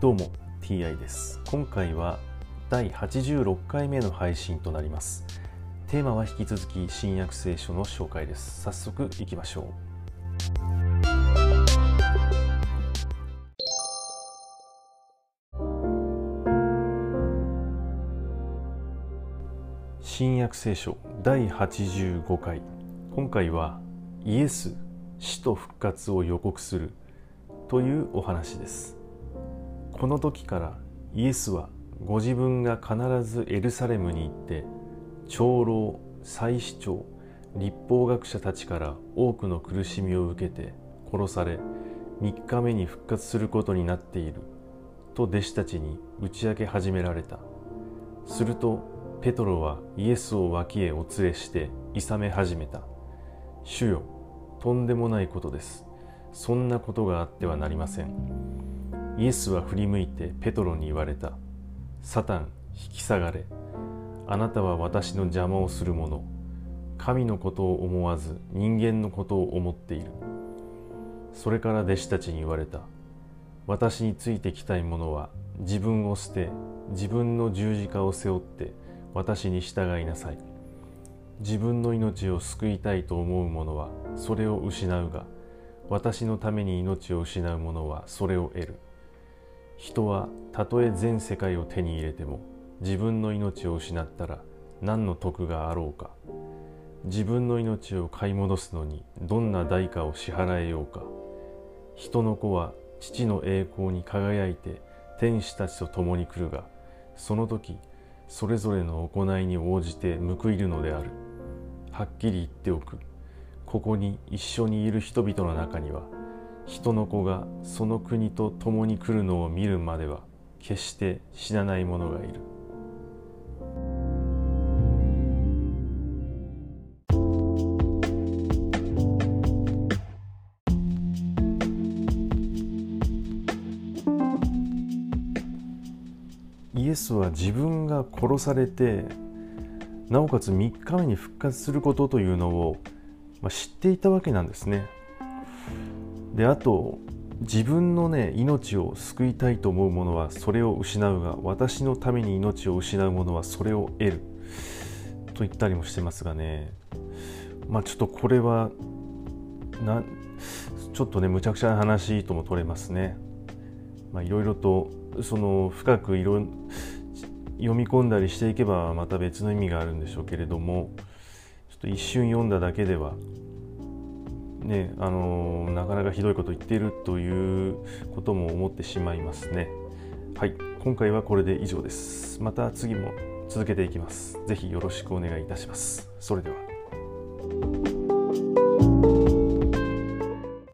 どうも TI です。今回は第86回目の配信となります。テーマは引き続き新約聖書の紹介です。早速いきましょう。新約聖書第85回。今回はイエス死と復活を予告するというお話です。この時からイエスはご自分が必ずエルサレムに行って長老祭司長立法学者たちから多くの苦しみを受けて殺され3日目に復活することになっていると弟子たちに打ち明け始められた。するとペトロはイエスを脇へお連れして諌め始めた。主よとんでもないことです。そんなことがあってはなりません。イエスは振り向いてペトロに言われた。サタン引き下がれ。あなたは私の邪魔をする者神のことを思わず人間のことを思っている。それから弟子たちに言われた。私についてきたい者は自分を捨て自分の十字架を背負って私に従いなさい。自分の命を救いたいと思う者はそれを失うが。私のために命を失う者はそれを得る。人はたとえ全世界を手に入れても自分の命を失ったら何の得があろうか。自分の命を買い戻すのにどんな代価を支払えようか。人の子は父の栄光に輝いて天使たちと共に来るがその時それぞれの行いに応じて報いるのである。はっきり言っておく。ここに一緒にいる人々の中には人の子がその国と共に来るのを見るまでは決して死なない者がいるイエスは自分が殺されてなおかつ3日目に復活することというのを、まあ、知っていたわけなんですね。であと自分のね命を救いたいと思う者はそれを失うが私のために命を失う者はそれを得ると言ったりもしてますがねまあちょっとこれはなちょっとねむちゃくちゃな話とも取れますね。まあ、いろいろとその深くいろ読み込んだりしていけばまた別の意味があるんでしょうけれどもちょっと一瞬読んだだけではねあのなかなかひどいこと言っているということも思ってしまいますね。はい今回はこれで以上です。また次も続けていきます。是非よろしくお願いいたします。それでは。